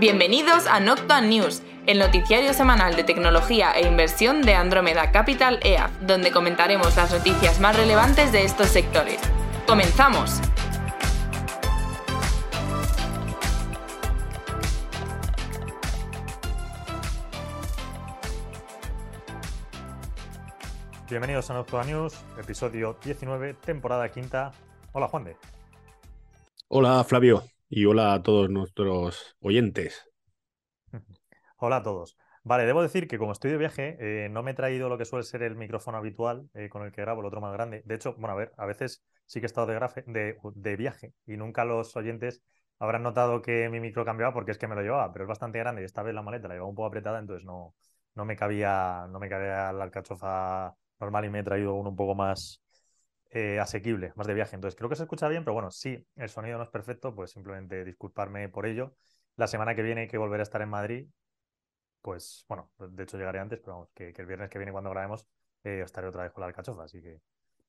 Bienvenidos a Noctua News, el noticiario semanal de tecnología e inversión de Andromeda Capital EAF, donde comentaremos las noticias más relevantes de estos sectores. ¡Comenzamos! Bienvenidos a Noctua News, episodio 19, temporada quinta. Hola, Juan de. Hola, Flavio, y hola a todos nuestros oyentes. Hola a todos. Vale, debo decir que como estoy de viaje, eh, no me he traído lo que suele ser el micrófono habitual eh, con el que grabo, el otro más grande. De hecho, bueno, a ver, a veces sí que he estado de, viaje y nunca los oyentes habrán notado que mi micro cambiaba porque es que me lo llevaba, pero es bastante grande y esta vez la maleta la llevaba un poco apretada, entonces no, no me cabía, no me cabía la alcachofa normal y me he traído uno un poco más eh, asequible, más de viaje. Entonces creo que se escucha bien, pero bueno, si el sonido no es perfecto, pues simplemente disculparme por ello. La semana que viene que volveré a estar en Madrid, pues bueno, de hecho llegaré antes, pero vamos, que, el viernes que viene cuando grabemos eh, estaré otra vez con la alcachofa, así que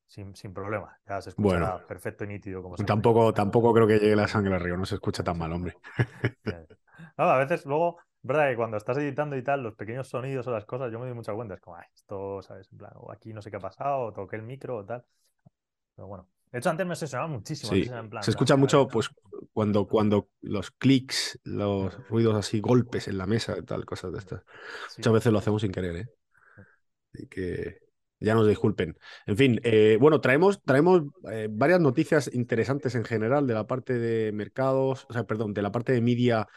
sin, sin problema. Ya se escucha perfecto y nítido. Como tampoco, tampoco creo que llegue la sangre al río, no se escucha tan mal, hombre. a veces luego, verdad que cuando estás editando y tal, los pequeños sonidos o las cosas, yo me doy mucha cuenta, es como, esto, ¿sabes? En plan, o aquí no sé qué ha pasado, o toqué el micro o tal. Pero bueno. De hecho, antes me obsesionaba muchísimo. se escucha mucho, pues, cuando, cuando los clics, los ruidos así, golpes en la mesa, tal, cosas de estas. Muchas veces lo hacemos sin querer, ¿eh? Y que ya nos disculpen. En fin, eh, bueno, traemos, traemos eh, varias noticias interesantes en general de la parte de mercados, o sea, perdón, de la parte de media,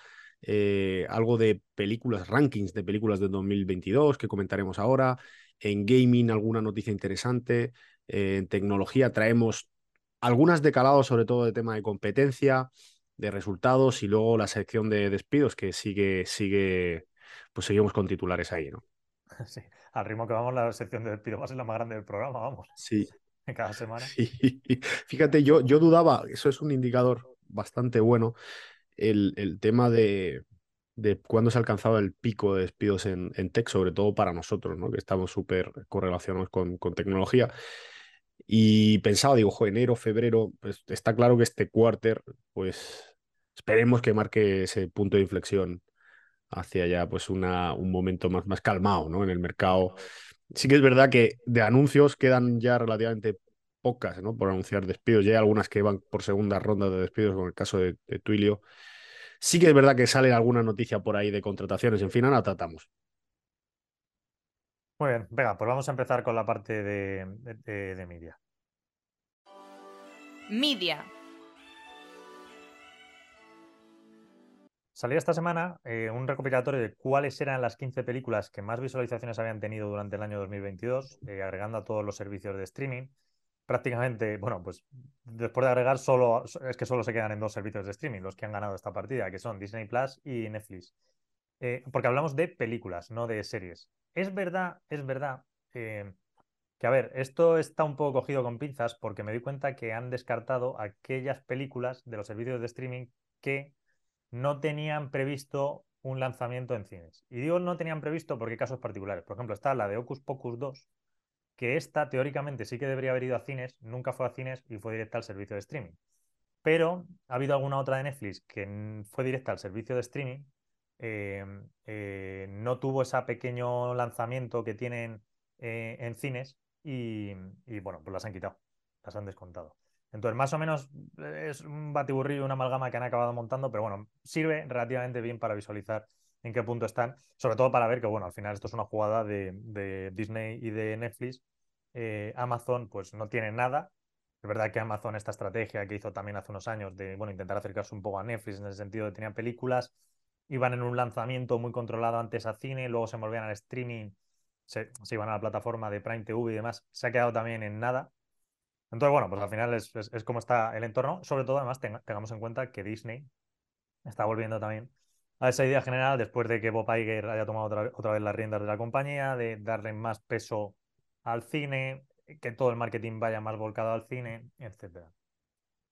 eh, algo de películas, rankings de películas de 2022 que comentaremos ahora. En gaming, alguna noticia interesante. En tecnología traemos algunas de calado, sobre todo de tema de competencia, de resultados y luego la sección de despidos que sigue, sigue, pues seguimos con titulares ahí, ¿no? Sí, al ritmo que vamos, la sección de despidos va a ser la más grande del programa, vamos. Sí. Cada semana. Sí. Fíjate, yo, yo dudaba, eso es un indicador bastante bueno, el, el tema de, de cuándo se ha alcanzado el pico de despidos en, en tech, sobre todo para nosotros, ¿no? que estamos súper correlacionados con, con tecnología. Y pensaba, digo, enero, febrero, pues está claro que este quarter, pues esperemos que marque ese punto de inflexión hacia ya pues una, un momento más, más calmado ¿no? en el mercado. Sí que es verdad que de anuncios quedan ya relativamente pocas ¿no? por anunciar despidos. Ya hay algunas que van por segunda ronda de despidos, con el caso de, de Twilio. Sí que es verdad que sale alguna noticia por ahí de contrataciones. En fin, ahora tratamos. Muy bien, venga, pues vamos a empezar con la parte de, de, media. Media. Salía esta semana eh, un recopilatorio de cuáles eran las 15 películas que más visualizaciones habían tenido durante el año 2022, eh, agregando a todos los servicios de streaming. Prácticamente, bueno, pues después de agregar, solo es que solo se quedan en dos servicios de streaming los que han ganado esta partida, que son Disney Plus y Netflix. Eh, porque hablamos de películas, no de series. Es verdad, es verdad eh, que, a ver, esto está un poco cogido con pinzas porque me doy cuenta que han descartado aquellas películas de los servicios de streaming que no tenían previsto un lanzamiento en cines. Y digo no tenían previsto porque hay casos particulares. Por ejemplo, está la de Ocus Pocus 2, que esta teóricamente sí que debería haber ido a cines, nunca fue a cines y fue directa al servicio de streaming. Pero ha habido alguna otra de Netflix que fue directa al servicio de streaming Em, eh, no tuvo ese pequeño lanzamiento que tienen eh, en cines y, bueno, pues las han quitado, las han descontado. Entonces, más o menos eh, es un batiburrillo, una amalgama que han acabado montando, pero bueno, sirve relativamente bien para visualizar en qué punto están, sobre todo para ver que, bueno, al final esto es una jugada de, Disney y de Netflix. Amazon, pues no tiene nada. Es verdad que Amazon, esta estrategia que hizo también hace unos años de, bueno, intentar acercarse un poco a Netflix en el sentido de tener películas, iban en un lanzamiento muy controlado antes a cine, luego se volvían al streaming, se, iban a la plataforma de Prime TV y demás, se ha quedado también en nada. Entonces, bueno, pues al final es, como está el entorno. Sobre todo, además, tengamos en cuenta que Disney está volviendo también a esa idea general después de que Bob Iger haya tomado otra, otra vez las riendas de la compañía, de darle más peso al cine, que todo el marketing vaya más volcado al cine, etcétera.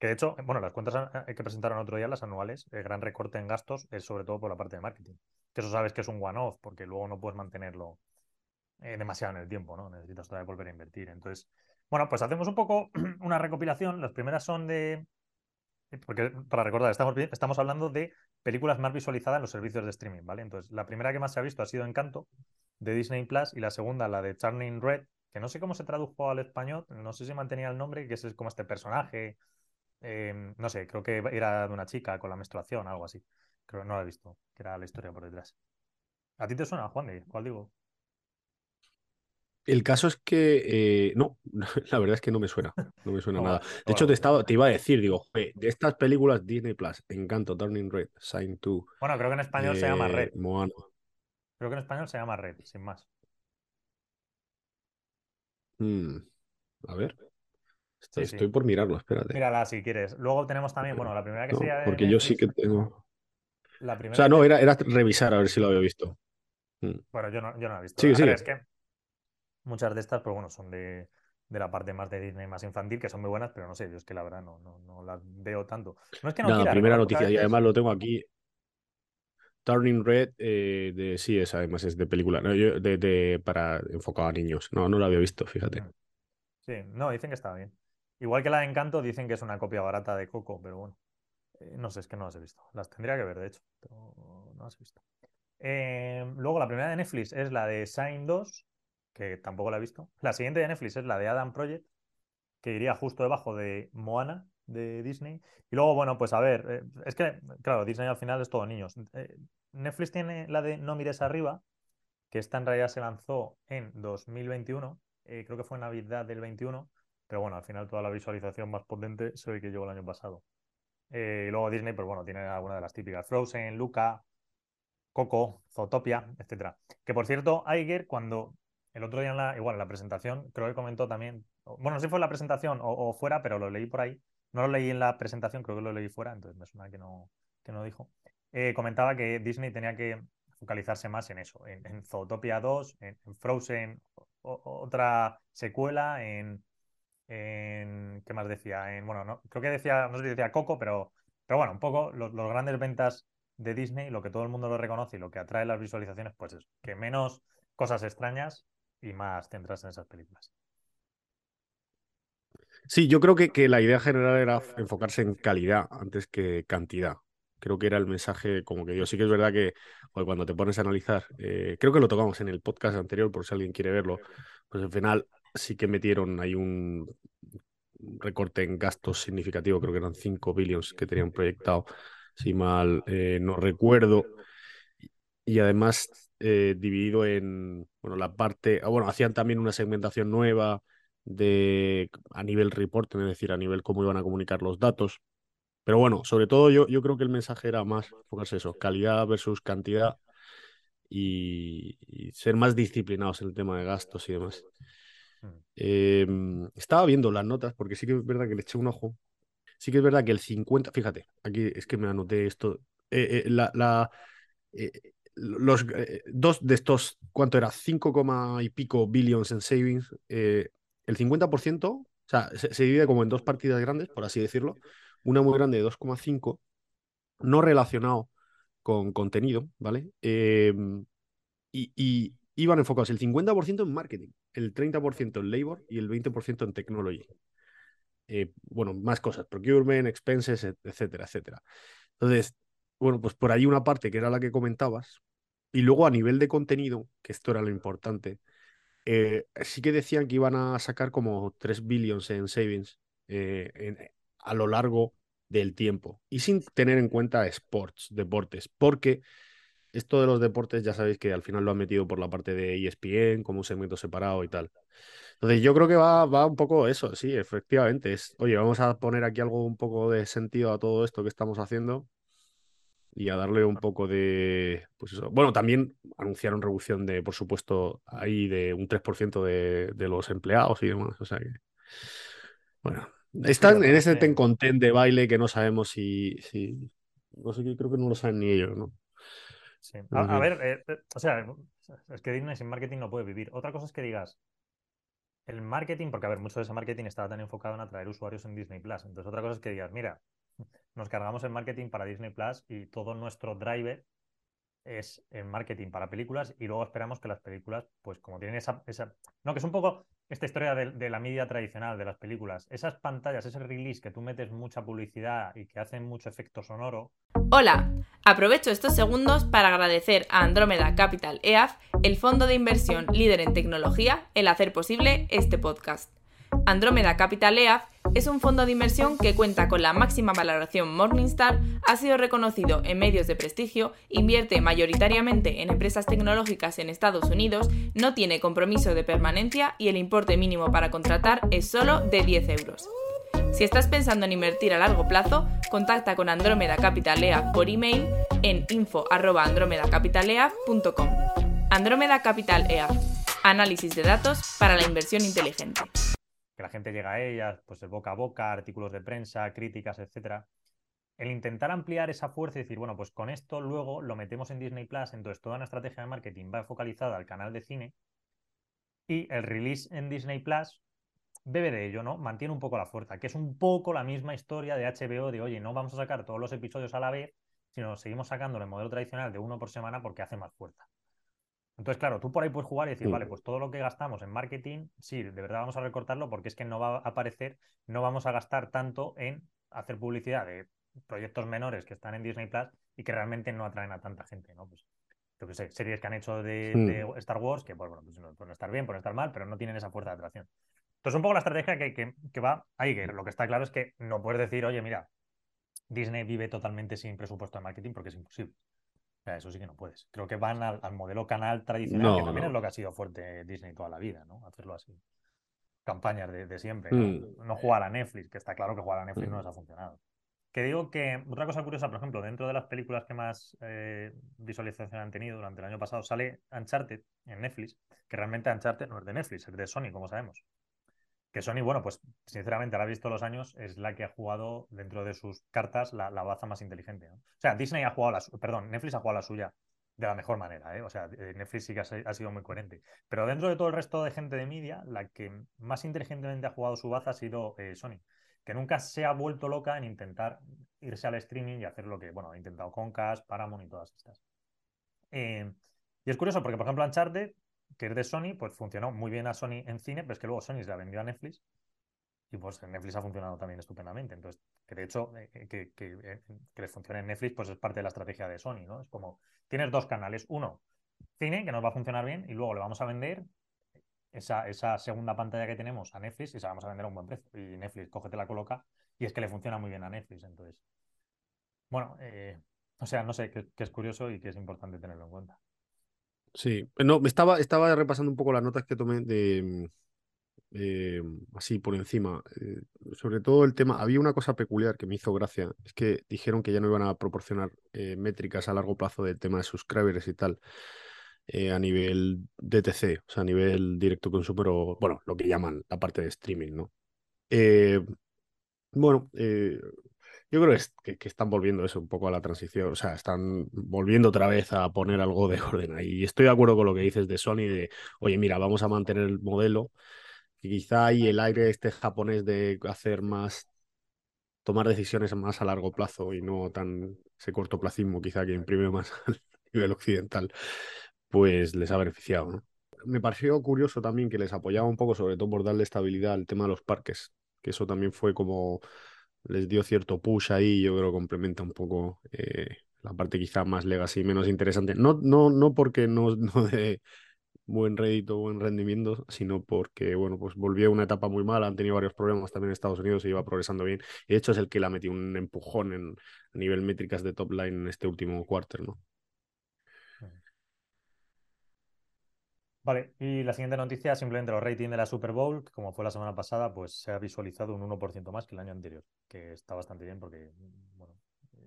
Que de hecho, bueno, las cuentas que presentaron otro día, las anuales, el gran recorte en gastos es sobre todo por la parte de marketing. Que eso sabes que es un one-off, porque luego no puedes mantenerlo eh, demasiado en el tiempo, ¿no? Necesitas todavía volver a invertir. Entonces, bueno, pues hacemos un poco una recopilación. Las primeras son de, porque para recordar, estamos, estamos hablando de películas más visualizadas en los servicios de streaming, ¿vale? Entonces, la primera que más se ha visto ha sido Encanto, de Disney Plus, y la segunda, la de Turning Red, que no sé cómo se tradujo al español, no sé si mantenía el nombre, que es como este personaje, em, no sé, creo que era de una chica con la menstruación, algo así. Creo que no la he visto, que era la historia por detrás. ¿A ti te suena, Juan? De, ¿Cuál digo? El caso es que eh, no, la verdad es que no me suena, no me suena nada. De hecho, te, estaba, te iba a decir, digo, de estas películas Disney Plus, Encanto, Turning Red, Sign 2. Bueno, creo que en español se llama Red. Eh, Moana. Creo que en español se llama Red, sin más. Hmm, a ver. Estoy, por mirarlo, espérate. Mírala si quieres. Luego tenemos también, bueno, la primera que sería. Porque yo sí que tengo. La primera o sea, no, era, era revisar a ver si lo había visto. Hmm. Bueno, yo no, yo no lo he visto. Sí, sí. Es que muchas de estas, pues bueno, son de, de, la parte más de Disney, más infantil, que son muy buenas, pero no sé, yo es que la verdad no, no, no las veo tanto. No es que no Nada, quiera, primera noticia, y además lo tengo aquí. Turning Red, eh, de, sí, es además es de película, ¿no? Yo, de, de, para enfocado a niños. No, no lo había visto, fíjate. Mm. Sí, no, dicen que está bien. Igual que la de Encanto, dicen que es una copia barata de Coco, pero bueno. Eh, no sé, es que no las he visto. Las tendría que ver, de hecho, pero no las he visto. Eh, luego, la primera de Netflix es la de Sign 2, que tampoco la he visto. La siguiente de Netflix es la de Adam Project, que iría justo debajo de Moana, de Disney. Y luego, bueno, pues a ver, eh, es que, claro, Disney al final es todo niños. Netflix tiene la de No mires arriba, que esta en realidad se lanzó en 2021, eh, creo que fue Navidad del 21, pero bueno, al final toda la visualización más potente ve que llegó el año pasado. y luego Disney, pues bueno, tiene alguna de las típicas, Frozen, Luca, Coco, Zootopia, etcétera. Que por cierto, Iger, cuando el otro día en la, igual en la presentación, creo que comentó también, bueno, no sé si fue en la presentación o, fuera, pero lo leí por ahí, no lo leí en la presentación, creo que lo leí fuera, entonces me suena que no, que no dijo. Eh, comentaba que Disney tenía que focalizarse más en eso, en, Zootopia 2, en, Frozen, otra secuela, en, en, ¿Qué más decía? En, bueno, no, creo que decía, no sé si decía Coco, pero, pero bueno, un poco los, grandes ventas de Disney, lo que todo el mundo lo reconoce y lo que atrae las visualizaciones, pues es que menos cosas extrañas y más centrarse en esas películas. Sí, yo creo que, que, la idea general era enfocarse en calidad antes que cantidad. Creo que era el mensaje como que yo sí que es verdad que cuando te pones a analizar, eh, creo que lo tocamos en el podcast anterior por si alguien quiere verlo, pues al final sí que metieron ahí un recorte en gastos significativo, creo que eran 5 billions que tenían proyectado, si mal eh, no recuerdo. Y además eh, dividido en, bueno, la parte, ah, bueno, hacían también una segmentación nueva de a nivel reporting, es decir, a nivel cómo iban a comunicar los datos. Pero bueno, sobre todo yo, yo creo que el mensaje era más enfocarse eso, calidad versus cantidad y, ser más disciplinados en el tema de gastos y demás. Hmm. Em, estaba viendo las notas porque sí que es verdad que le eché un ojo. Sí que es verdad que el 50, fíjate, aquí es que me anoté esto. Eh, eh, la, la los dos de estos, ¿cuánto era? 5, y pico billions en savings. el 50%, o sea, se, divide como en dos partidas grandes, por así decirlo una muy grande de 2,5, no relacionado con contenido, ¿vale? Em, y, iban enfocados el 50% en marketing, el 30% en labor y el 20% en technology. Eh, bueno, más cosas, procurement, expenses, etcétera, etcétera. Entonces, bueno, pues por ahí una parte que era la que comentabas, y luego a nivel de contenido, que esto era lo importante, eh, sí que decían que iban a sacar como 3 billions en savings eh, a lo largo del tiempo y sin tener en cuenta sports, deportes, porque esto de los deportes ya sabéis que al final lo han metido por la parte de ESPN como un segmento separado y tal. Entonces yo creo que va, va un poco eso, sí, efectivamente. Es, oye, vamos a poner aquí algo un poco de sentido a todo esto que estamos haciendo y a darle un poco de, pues eso. Bueno, también anunciaron reducción de, por supuesto, ahí de un 3% de, de los empleados y demás. O sea que, bueno, están en ese ten content de baile que no sabemos si, si. No sé, creo que no lo saben ni ellos, ¿no? Sí. A, ver, eh, eh, o sea, es que Disney sin marketing no puede vivir. Otra cosa es que digas, el marketing, porque a ver, mucho de ese marketing estaba tan enfocado en atraer usuarios en Disney Plus. Entonces, otra cosa es que digas, mira, nos cargamos el marketing para Disney Plus y todo nuestro driver es el marketing para películas y luego esperamos que las películas, pues como tienen esa, esa... No, que es un poco esta historia de, la media tradicional, de las películas, esas pantallas, ese release que tú metes mucha publicidad y que hacen mucho efecto sonoro. Hola, aprovecho estos segundos para agradecer a Andrómeda Capital EAF, el fondo de inversión líder en tecnología, el hacer posible este podcast. Andrómeda Capital EAF es un fondo de inversión que cuenta con la máxima valoración Morningstar, ha sido reconocido en medios de prestigio, invierte mayoritariamente en empresas tecnológicas en Estados Unidos, no tiene compromiso de permanencia y el importe mínimo para contratar es solo de 10 euros. Si estás pensando en invertir a largo plazo, contacta con Andrómeda Capital EAF por email en info.andromedacapitaleaf.com. Andrómeda Capital EAF. Análisis de datos para la inversión inteligente la gente llega a ellas, pues el boca a boca, artículos de prensa, críticas, etcétera. El intentar ampliar esa fuerza y decir, bueno, pues con esto luego lo metemos en Disney Plus, entonces toda una estrategia de marketing va focalizada al canal de cine y el release en Disney Plus bebe de ello, ¿no? Mantiene un poco la fuerza, que es un poco la misma historia de HBO de, oye, no vamos a sacar todos los episodios a la vez, sino seguimos sacando el modelo tradicional de uno por semana porque hace más fuerza. Entonces, claro, tú por ahí puedes jugar y decir, vale, pues todo lo que gastamos en marketing, sí, de verdad vamos a recortarlo porque es que no va a aparecer, no vamos a gastar tanto en hacer publicidad de proyectos menores que están en Disney Plus y que realmente no atraen a tanta gente, ¿no? Pues, yo que sé, series que han hecho de, Star Wars, que pues, bueno, pues no pueden estar bien, pueden estar mal, pero no tienen esa fuerza de atracción. Entonces, un poco la estrategia que, que va ahí, que lo que está claro es que no puedes decir, oye, mira, Disney vive totalmente sin presupuesto de marketing porque es imposible eso sí que no puedes. Creo que van al, modelo canal tradicional, que también es lo que ha sido fuerte Disney toda la vida, ¿no? Hacerlo así. Campañas de, siempre. ¿no? Mm. jugar a Netflix, que está claro que jugar a Netflix no mm. les ha funcionado. Que digo que otra cosa curiosa, por ejemplo, dentro de las películas que más eh, visualización han tenido durante el año pasado, sale Uncharted en Netflix, que realmente Uncharted no es de Netflix, es de Sony, como sabemos. Que Sony, bueno, pues sinceramente, la visto los años, es la que ha jugado dentro de sus cartas la, baza más inteligente. O sea, Disney ha jugado la perdón, Netflix ha jugado la suya de la mejor manera, ¿eh? O sea, eh, Netflix sí que ha, sido muy coherente. Pero dentro de todo el resto de gente de media, la que más inteligentemente ha jugado su baza ha sido eh, Sony, que nunca se ha vuelto loca en intentar irse al streaming y hacer lo que, bueno, ha intentado Concast, Paramount y todas estas. y es curioso porque, por ejemplo, Uncharted que es de Sony, pues funcionó muy bien a Sony en cine, pero es que luego Sony se la vendió a Netflix y pues Netflix ha funcionado también estupendamente. Entonces, que de hecho, eh, eh, que, que, eh, que, les funcione en Netflix, pues es parte de la estrategia de Sony, ¿no? Es como, tienes dos canales, uno, cine, que nos va a funcionar bien, y luego le vamos a vender esa, esa segunda pantalla que tenemos a Netflix y se la vamos a vender a un buen precio. Y Netflix, cógete la coloca, y es que le funciona muy bien a Netflix. Entonces, bueno, o sea, no sé, que es curioso y que es importante tenerlo en cuenta. Sí, no, estaba, estaba repasando un poco las notas que tomé de mm, eh, así por encima. Eh, sobre todo el tema, había una cosa peculiar que me hizo gracia, es que dijeron que ya no iban a proporcionar eh, métricas a largo plazo del tema de subscribers y tal. a nivel DTC, o sea, a nivel directo consumer o, bueno, lo que llaman la parte de streaming, ¿no? bueno, yo creo que, que, están volviendo eso un poco a la transición, o sea, están volviendo otra vez a poner algo de orden ahí. Y estoy de acuerdo con lo que dices de Sony, de, oye, mira, vamos a mantener el modelo, y quizá hay el aire este japonés de hacer más, tomar decisiones más a largo plazo y no tan ese cortoplacismo quizá que imprime más a nivel occidental, pues les ha beneficiado. Me pareció curioso también que les apoyaba un poco, sobre todo por darle estabilidad al tema de los parques, que eso también fue como les dio cierto push ahí, yo creo complementa un poco eh, la parte quizá más legacy, menos interesante. No, no, no porque no, no de buen rédito, buen rendimiento, sino porque, bueno, pues volvió a una etapa muy mala, han tenido varios problemas también en Estados Unidos y iba progresando bien. Y de hecho es el que le ha metido un empujón en, a nivel métricas de top line en este último quarter, ¿no? Vale, y la siguiente noticia, simplemente los ratings de la Super Bowl, que como fue la semana pasada, pues se ha visualizado un 1% más que el año anterior, que está bastante bien porque, bueno,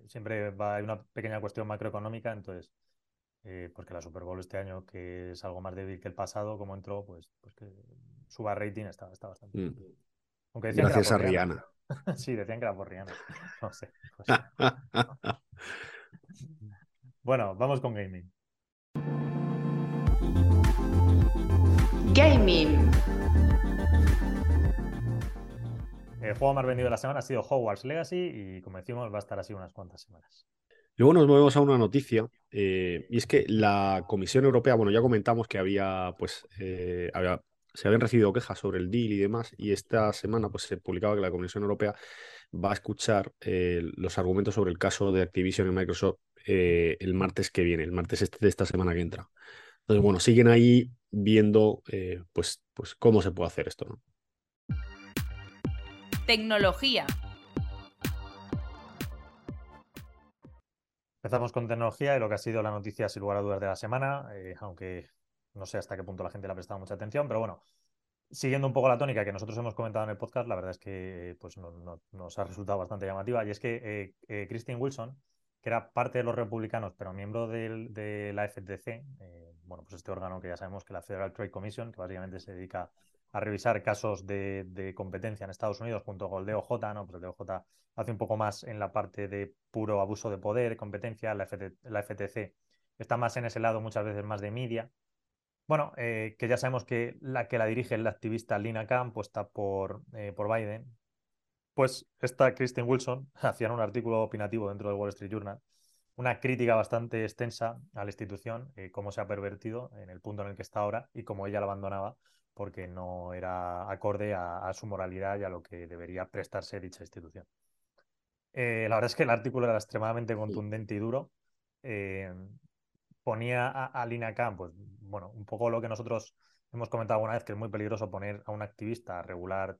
siempre va, hay una pequeña cuestión macroeconómica, entonces, eh, porque la Super Bowl este año, que es algo más débil que el pasado, como entró, pues, pues que suba rating está, está bastante bien. Mm. Aunque Gracias a Rihanna. sí, decían que era por Rihanna. No sé. bueno, vamos con gaming. Gaming. El juego más vendido de la semana ha sido Hogwarts Legacy y como decimos va a estar así unas cuantas semanas. Luego nos movemos a una noticia eh, y es que la Comisión Europea, bueno, ya comentamos que había, pues, eh, había se habían recibido quejas sobre el deal y demás, y esta semana pues, se publicaba que la Comisión Europea va a escuchar eh, los argumentos sobre el caso de Activision y Microsoft eh, el martes que viene, el martes este de esta semana que entra. Entonces, bueno, siguen ahí viendo eh, pues, pues cómo se puede hacer esto. ¿no? Tecnología. Empezamos con tecnología y lo que ha sido la noticia sin lugar a dudas de la semana, aunque no sé hasta qué punto la gente le ha prestado mucha atención, pero bueno, siguiendo un poco la tónica que nosotros hemos comentado en el podcast, la verdad es que pues, nos ha resultado bastante llamativa. Y es que eh, eh, Christine Wilson, que era parte de los republicanos, pero miembro de la FTC, eh, bueno, pues este órgano que ya sabemos que la Federal Trade Commission, que básicamente se dedica a revisar casos de, competencia en Estados Unidos junto con el DOJ, ¿no? Pues el DOJ hace un poco más en la parte de puro abuso de poder, competencia, la, FTC está más en ese lado muchas veces más de media, bueno, eh, que ya sabemos que la que la dirige la activista Lina Khan, puesta por, eh, por Biden, pues esta Kristen Wilson hacía un artículo opinativo dentro del Wall Street Journal, una crítica bastante extensa a la institución, eh, cómo se ha pervertido en el punto en el que está ahora y cómo ella la abandonaba porque no era acorde a, su moralidad y a lo que debería prestarse dicha institución. la verdad es que el artículo era extremadamente contundente y duro ponía a, Lina Khan, pues bueno, un poco lo que nosotros hemos comentado alguna vez, que es muy peligroso poner a un activista a regular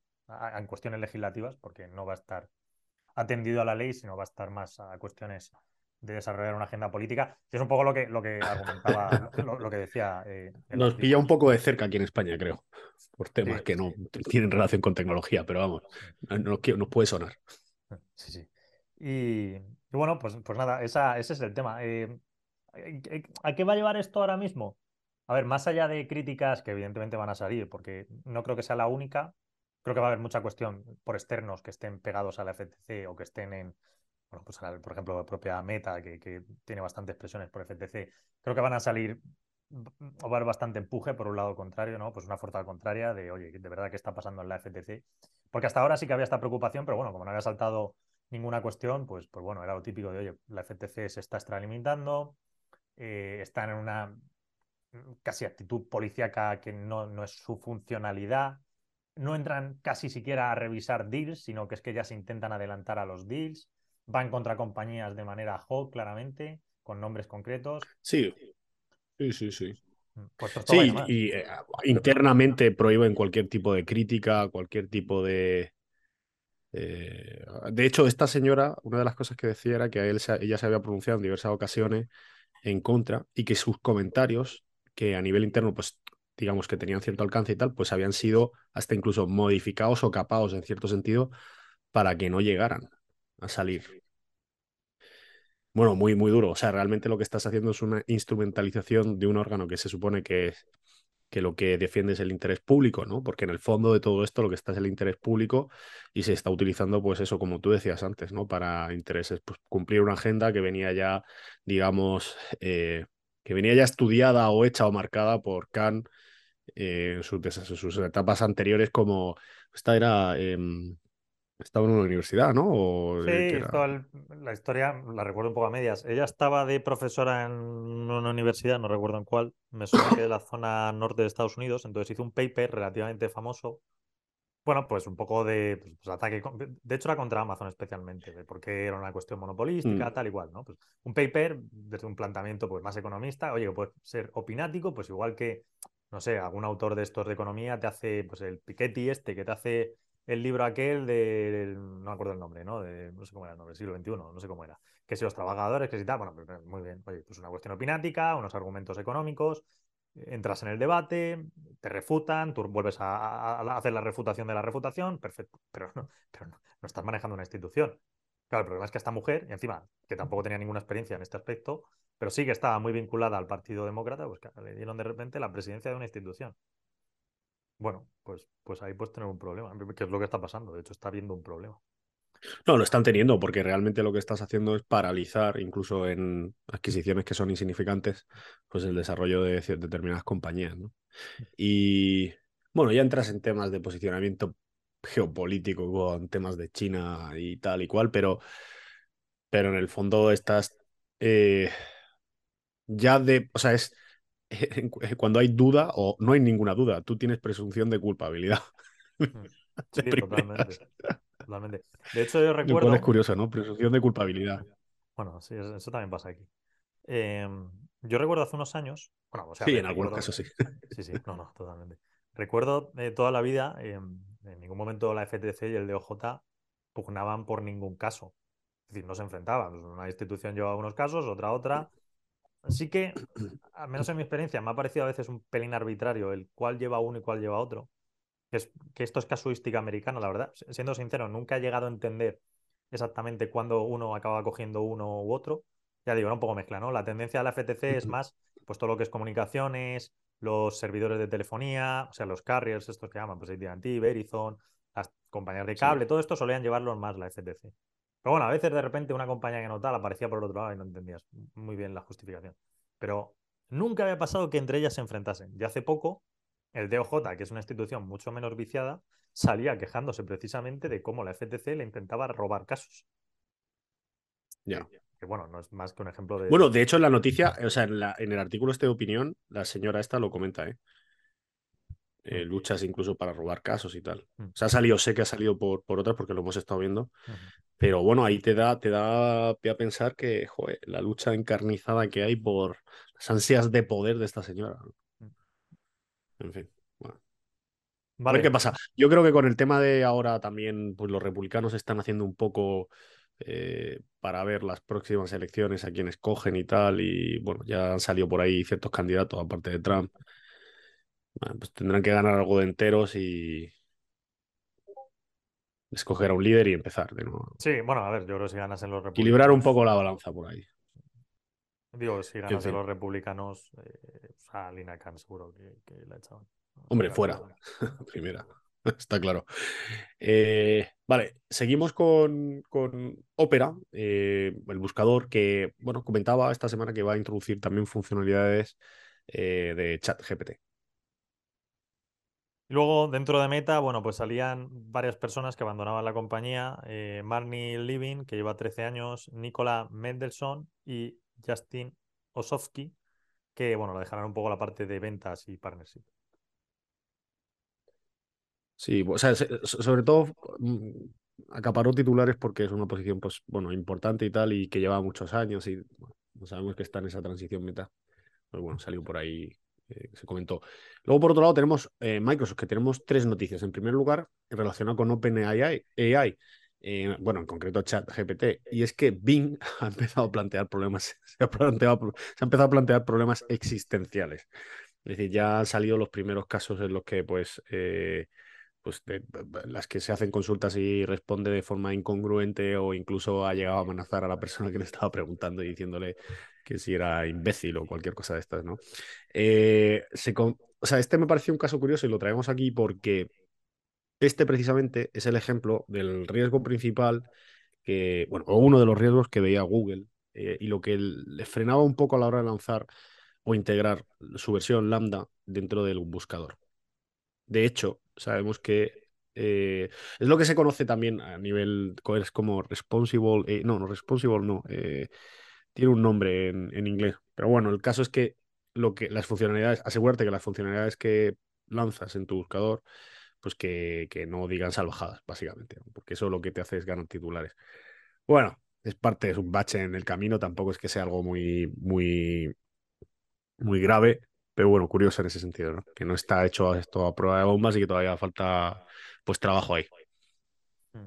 en cuestiones legislativas, porque no va a estar atendido a la ley, sino va a estar más a cuestiones de desarrollar una agenda política. Es un poco lo que, lo que argumentaba, lo, que decía. Eh, Nos pilla un poco de cerca aquí en España, creo, por temas que no tienen relación con tecnología, pero vamos, nos, nos puede sonar. Sí, sí. Y, bueno, pues, pues nada, esa, ese es el tema. Eh, ¿A qué va a llevar esto ahora mismo? A ver, más allá de críticas que evidentemente van a salir, porque no creo que sea la única, creo que va a haber mucha cuestión por externos que estén pegados a la FTC o que estén en, bueno, pues por ejemplo, la propia Meta, que, tiene bastantes presiones por FTC, creo que van a salir o va a haber bastante empuje por un lado contrario, ¿no? Pues una fuerza contraria de, oye, de verdad, ¿qué está pasando en la FTC? Porque hasta ahora sí que había esta preocupación, pero bueno, como no había saltado ninguna cuestión, pues, pues bueno, era lo típico de, oye, la FTC se está extralimitando, eh, están en una mm, casi actitud policíaca que no, no, es su funcionalidad. No entran casi siquiera a revisar deals, sino que es que ya se intentan adelantar a los deals. Van contra compañías de manera hot, claramente, con nombres concretos. Sí, sí, sí, sí. Mm, pues sí, y eh, internamente prohíben cualquier tipo de crítica, cualquier tipo de, eh, de hecho, esta señora, una de las cosas que decía era que ella se había pronunciado en diversas ocasiones en contra y que sus comentarios, que a nivel interno, pues digamos que tenían cierto alcance y tal, pues habían sido hasta incluso modificados o capados en cierto sentido para que no llegaran a salir. Bueno, muy, muy duro. O sea, realmente lo que estás haciendo es una instrumentalización de un órgano que se supone que que lo que defiende es el interés público, ¿no? Porque en el fondo de todo esto lo que está es el interés público y se está utilizando, pues eso, como tú decías antes, ¿no? Para intereses, pues cumplir una agenda que venía ya, digamos, eh, que venía ya estudiada o hecha o marcada por Khan eh, en sus, etapas anteriores como, esta era... Em, estaba en una universidad, ¿no? sí, la historia la recuerdo un poco a medias. Ella estaba de profesora en una universidad, no recuerdo en cuál, me suena que de la zona norte de Estados Unidos, entonces hizo un paper relativamente famoso. Bueno, pues un poco de pues, pues ataque, de hecho era contra Amazon especialmente, de por qué era una cuestión monopolística, mm. tal y cual, ¿no? Pues un paper desde un planteamiento pues más economista, oye, que puede ser opinático, pues igual que, no sé, algún autor de estos de economía te hace, pues el Piketty este, que te hace el libro aquel de, no me acuerdo el nombre, ¿no? De, no sé cómo era el nombre, siglo XXI, no sé cómo era. Que si los trabajadores, que si tal, bueno, muy bien. Oye, pues una cuestión opinática, unos argumentos económicos, entras en el debate, te refutan, tú vuelves a, hacer la refutación de la refutación, perfecto, pero no, pero no, estás manejando una institución. Claro, el problema es que esta mujer, y encima, que tampoco tenía ninguna experiencia en este aspecto, pero sí que estaba muy vinculada al Partido Demócrata, pues le dieron de repente la presidencia de una institución. Bueno, pues, pues ahí puedes tener un problema, que es lo que está pasando. De hecho, está habiendo un problema. No, lo están teniendo, porque realmente lo que estás haciendo es paralizar, incluso en adquisiciones que son insignificantes, pues el desarrollo de determinadas compañías. Y bueno, ya entras en temas de posicionamiento geopolítico con temas de China y tal y cual, pero, pero en el fondo estás eh, ya de, o sea, es cuando hay duda o no hay ninguna duda, tú tienes presunción de culpabilidad. Sí, totalmente, totalmente. De hecho, yo recuerdo. es curioso, ¿no? Presunción de culpabilidad. Bueno, sí, eso también pasa aquí. Em, yo recuerdo hace unos años. Bueno, o sea, sí, en algunos casos sí. Sí, sí, no, no, totalmente. Recuerdo eh, toda la vida, em, en ningún momento la FTC y el DOJ pugnaban por ningún caso. Es decir, no se enfrentaban. Una institución llevaba unos casos, otra otra. Así que, al menos en mi experiencia, me ha parecido a veces un pelín arbitrario el cuál lleva uno y cuál lleva otro. Que, es, que esto es casuística americana, la verdad. Siendo sincero, nunca he llegado a entender exactamente cuándo uno acaba cogiendo uno u otro. Ya digo, era un poco mezcla, ¿no? La tendencia de la FTC es más, pues todo lo que es comunicaciones, los servidores de telefonía, o sea, los carriers, estos que llaman, pues AT&T, Verizon, las compañías de cable, todo esto solían llevarlos más la FTC. Pero bueno, a veces de repente una compañía que no tal aparecía por el otro lado y no entendías muy bien la justificación. Pero nunca había pasado que entre ellas se enfrentasen. Y hace poco, el DOJ, que es una institución mucho menos viciada, salía quejándose precisamente de cómo la FTC le intentaba robar casos. Ya. Que bueno, no es más que un ejemplo de. Bueno, de hecho, en la noticia, o sea, en, en el artículo este de opinión, la señora esta lo comenta, ¿eh? Eh, luchas incluso para robar casos y tal. Mm. O sea, ha salido, sé que ha salido por, por otras porque lo hemos estado viendo, pero bueno, ahí te da, te da pie a pensar que, joder, la lucha encarnizada que hay por las ansias de poder de esta señora. Mm. En fin, bueno. Vale. A ver qué pasa. Yo creo que con el tema de ahora también, pues los republicanos están haciendo un poco eh, para ver las próximas elecciones a quienes cogen y tal, y bueno, ya han salido por ahí ciertos candidatos, aparte de Trump. Bueno, pues tendrán que ganar algo de enteros y escoger a un líder y empezar de nuevo. Sí, bueno, a ver, yo creo que si ganas en los republicanos. Equilibrar un poco la balanza por ahí. Digo, si ganas en los republicanos, eh, o sea, Lina Khan seguro que, que la echaban. Hombre, fuera. Primera. Está claro. Eh, vale, seguimos con, con Opera, eh, el buscador que, bueno, comentaba esta semana que va a introducir también funcionalidades eh, de chat GPT. Luego, dentro de Meta, bueno, pues salían varias personas que abandonaban la compañía. Eh, Marnie Levin, que lleva 13 años, Nicola Mendelssohn y Justin Osofsky, que, bueno, lo dejarán un poco la parte de ventas y partnership. Sí, o sea, se- so- sobre todo mm, acaparó titulares porque es una posición, pues, bueno, importante y tal, y que lleva muchos años y bueno, no sabemos que está en esa transición meta. Pues bueno, salió por ahí, eh, se comentó. Luego, por otro lado, tenemos eh, Microsoft, que tenemos tres noticias. En primer lugar, relacionado con OpenAI, AI, eh, bueno, en concreto ChatGPT, y es que Bing ha empezado a plantear problemas, se ha, empezado a plantear problemas existenciales. Es decir, ya han salido los primeros casos en los que, pues, pues las que se hacen consultas y responde de forma incongruente o incluso ha llegado a amenazar a la persona que le estaba preguntando y diciéndole que si era imbécil o cualquier cosa de estas, ¿no? Eh, se con- O sea, este me pareció un caso curioso y lo traemos aquí porque este precisamente es el ejemplo del riesgo principal que, bueno, o uno de los riesgos que veía Google eh, y lo que le frenaba un poco a la hora de lanzar o integrar su versión lambda dentro del buscador. De hecho, sabemos que eh, es lo que se conoce también a nivel, es como responsible, eh, no, no, responsible no, eh, tiene un nombre en, en inglés, pero bueno, el caso es que, lo que las funcionalidades, asegúrate que las funcionalidades que lanzas en tu buscador, pues que, que no digan salvajadas, básicamente, porque eso lo que te hace es ganar titulares. Bueno, es parte, es un bache en el camino, tampoco es que sea algo muy, muy, muy grave, pero bueno, curioso en ese sentido, ¿no? Que no está hecho esto a prueba de bombas y que todavía falta pues trabajo ahí. Mm.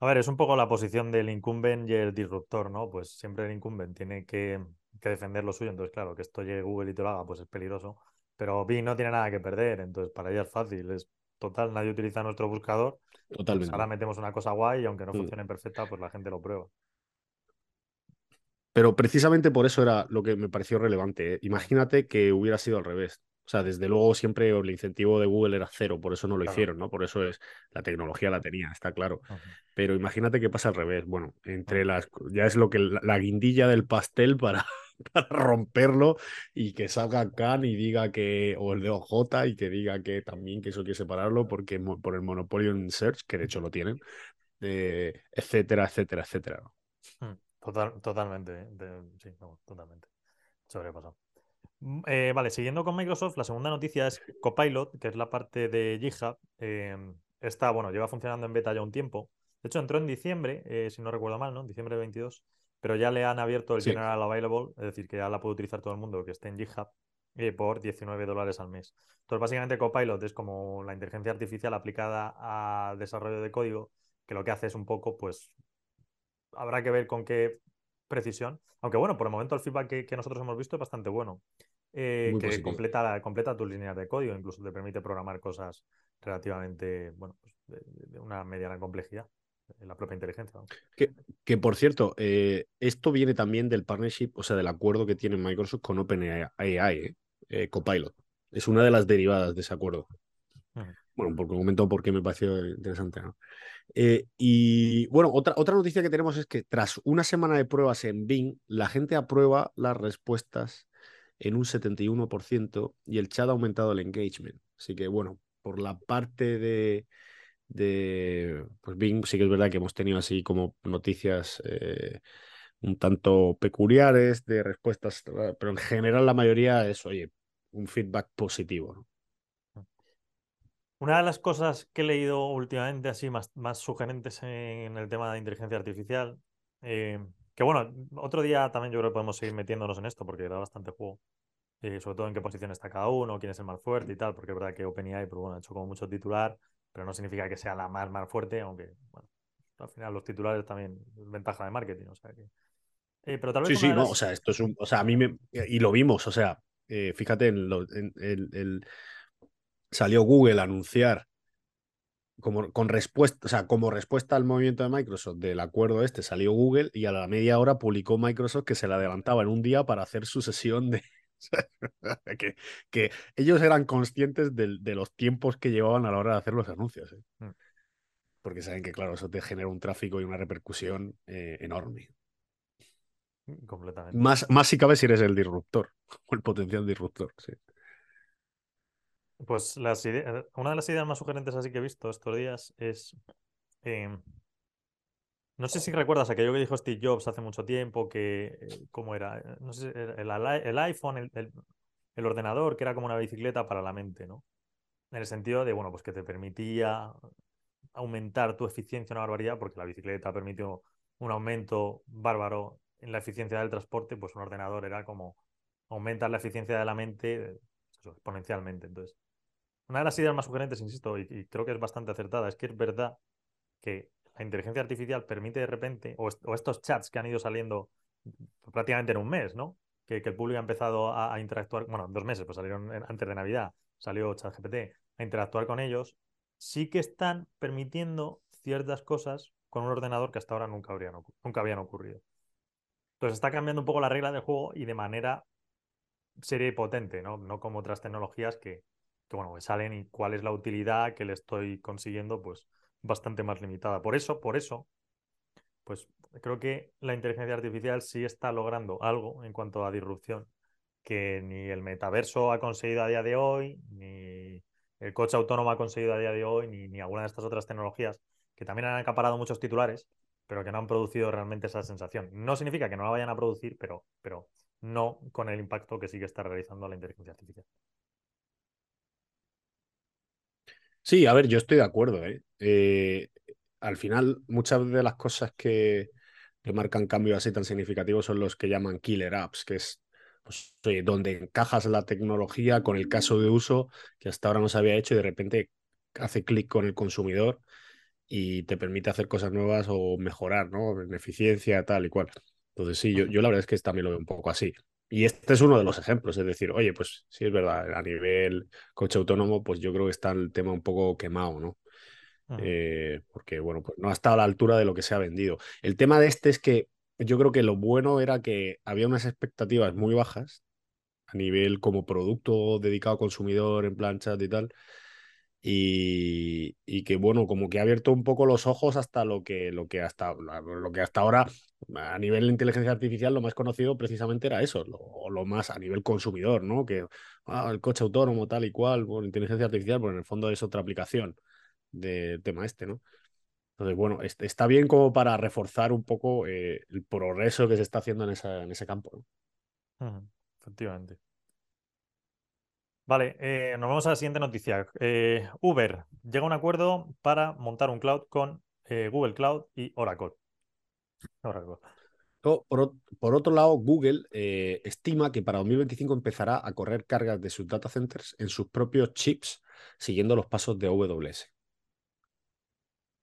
A ver, es un poco la posición del incumbent y el disruptor, ¿no? Pues siempre el incumbent tiene que, que defender lo suyo. Entonces, claro, que esto llegue Google y te lo haga, pues es peligroso. Pero Bing no tiene nada que perder, entonces para ella es fácil. Es total, nadie utiliza nuestro buscador. Pues Totalmente. ahora metemos una cosa guay y aunque no Mm. funcione perfecta, pues la gente lo prueba. Pero precisamente por eso era lo que me pareció relevante. ¿eh? Imagínate que hubiera sido al revés. O sea, desde luego siempre el incentivo de Google era cero, por eso no lo Claro. hicieron, ¿no? Por eso es la tecnología la tenía, está claro. Pero imagínate que pasa al revés. Bueno, entre las ya es lo que la, la guindilla del pastel para, para romperlo y que salga Khan y diga que, o el de OJ y que diga que también que eso quiere separarlo porque por el monopolio en search, que de hecho lo tienen, eh, etcétera, etcétera, etcétera. ¿no? Total, totalmente. De- sí, no, totalmente. Sobrepasado. Mm, eh, vale, siguiendo con Microsoft, la segunda noticia es Copilot, que es la parte de GitHub. Em, está, bueno, lleva funcionando en beta ya un tiempo. De hecho, entró en diciembre, eh, si no recuerdo mal, ¿no? En diciembre de 22, pero ya le han abierto el General Available, es decir, que ya la puede utilizar todo el mundo que esté en GitHub eh, por 19 dólares al mes. Entonces, básicamente, Copilot es como la inteligencia artificial aplicada al desarrollo de código, que lo que hace es un poco, pues, habrá que ver con qué precisión. Aunque bueno, por el momento el feedback que, nosotros hemos visto es bastante bueno. Eh, que completa, completa tus líneas de código, incluso te permite programar cosas relativamente, bueno, pues, de, una mediana complejidad en la propia inteligencia. Que, que, por cierto, eh, esto viene también del partnership, o sea, del acuerdo que tiene Microsoft con OpenAI, eh, Copilot. Es una de las derivadas de ese acuerdo. Bueno, por un momento porque me pareció interesante. ¿no? Eh, y bueno, otra, otra noticia que tenemos es que tras una semana de pruebas en Bing, la gente aprueba las respuestas en un 71% y el chat ha aumentado el engagement. Así que bueno, por la parte de, de pues Bing sí que es verdad que hemos tenido así como noticias eh, un tanto peculiares de respuestas, pero en general la mayoría es, oye, un feedback positivo. ¿no? Una de las cosas que he leído últimamente, así más, más sugerentes en el tema de inteligencia artificial, eh, que bueno, otro día también yo creo que podemos seguir metiéndonos en esto porque da bastante juego, eh, sobre todo en qué posición está cada uno, quién es el más fuerte y tal, porque es verdad que OpenAI, pero bueno, ha hecho como mucho titular, pero no significa que sea la más, más fuerte, aunque, bueno, al final los titulares también es ventaja de marketing, o sea que... Eh, pero tal vez sí, sí, no, o sea, esto es un, o sea, a mí me, y lo vimos, o sea, fíjate en, el salió Google a anunciar como, con respuesta, o sea, como respuesta al movimiento de Microsoft del acuerdo este, salió Google y a la media hora publicó Microsoft que se le adelantaba en un día para hacer su sesión de. que, que, ellos eran conscientes de, de, los tiempos que llevaban a la hora de hacer los anuncios. ¿eh? Mm. Porque saben que, claro, eso te genera un tráfico y una repercusión eh, enorme. Completamente. Más, más si cabe si eres el disruptor, o el potencial disruptor, sí. Pues las eh, una de las ideas más sugerentes así que he visto estos días es. Em, no sé si recuerdas aquello que dijo Steve Jobs hace mucho tiempo, que. Eh, ¿Cómo era? Eh, no sé, el, el iPhone, el, ordenador, que era como una bicicleta para la mente, ¿no? En el sentido de, bueno, pues que te permitía aumentar tu eficiencia una barbaridad, porque la bicicleta permitió un aumento bárbaro en la eficiencia del transporte, pues un ordenador era como aumentar la eficiencia de la mente exponencialmente. Entonces, una de las ideas más sugerentes, insisto, y, creo que es bastante acertada, es que es verdad que la inteligencia artificial permite de repente, o, estos chats que han ido saliendo prácticamente en un mes, ¿no? Que, el público ha empezado a, interactuar, bueno, dos meses, pues salieron antes de Navidad, salió ChatGPT, a interactuar con ellos, sí que están permitiendo ciertas cosas con un ordenador que hasta ahora nunca, habrían, nunca habían ocurrido. Entonces está cambiando un poco la regla del juego y de manera sería potente, ¿no? No como otras tecnologías que, que bueno, salen y cuál es la utilidad que le estoy consiguiendo, pues bastante más limitada. Por eso, por eso, pues creo que la inteligencia artificial sí está logrando algo en cuanto a disrupción que ni el metaverso ha conseguido a día de hoy, ni el coche autónomo ha conseguido a día de hoy, ni, ni alguna de estas otras tecnologías que también han acaparado muchos titulares, pero que no han producido realmente esa sensación. No significa que no la vayan a producir, pero, pero no con el impacto que sí que está realizando la inteligencia artificial. Sí, a ver, yo estoy de acuerdo. ¿eh? Eh, al final, muchas de las cosas que, marcan cambios así tan significativos son los que llaman killer apps, que es pues, donde encajas la tecnología con el caso de uso que hasta ahora no se había hecho y de repente hace clic con el consumidor y te permite hacer cosas nuevas o mejorar, ¿no? En eficiencia, tal y cual. Entonces, sí, yo, yo la verdad es que también lo veo un poco así. Y este es uno de los ejemplos, es decir, oye, pues sí es verdad, a nivel coche autónomo, pues yo creo que está el tema un poco quemado, ¿no? Eh, porque, bueno, pues no ha estado a la altura de lo que se ha vendido. El tema de este es que yo creo que lo bueno era que había unas expectativas muy bajas a nivel como producto dedicado al consumidor en planchas y tal, y, y, que bueno, como que ha abierto un poco los ojos hasta lo que, lo que, hasta, lo que hasta ahora a nivel de inteligencia artificial lo más conocido precisamente era eso, lo, lo más a nivel consumidor, ¿no? Que ah, el coche autónomo tal y cual, por inteligencia artificial, pues en el fondo es otra aplicación del tema este, ¿no? Entonces, bueno, está bien como para reforzar un poco eh, el progreso que se está haciendo en, esa, en ese campo. Efectivamente. Vale, eh, nos vamos a la siguiente noticia. Eh, Uber llega a un acuerdo para montar un cloud con eh, Google Cloud y Oracle. Oracle. Por, por, otro lado, Google estima que para 2025 empezará a correr cargas de sus data centers en sus propios chips, siguiendo los pasos de AWS.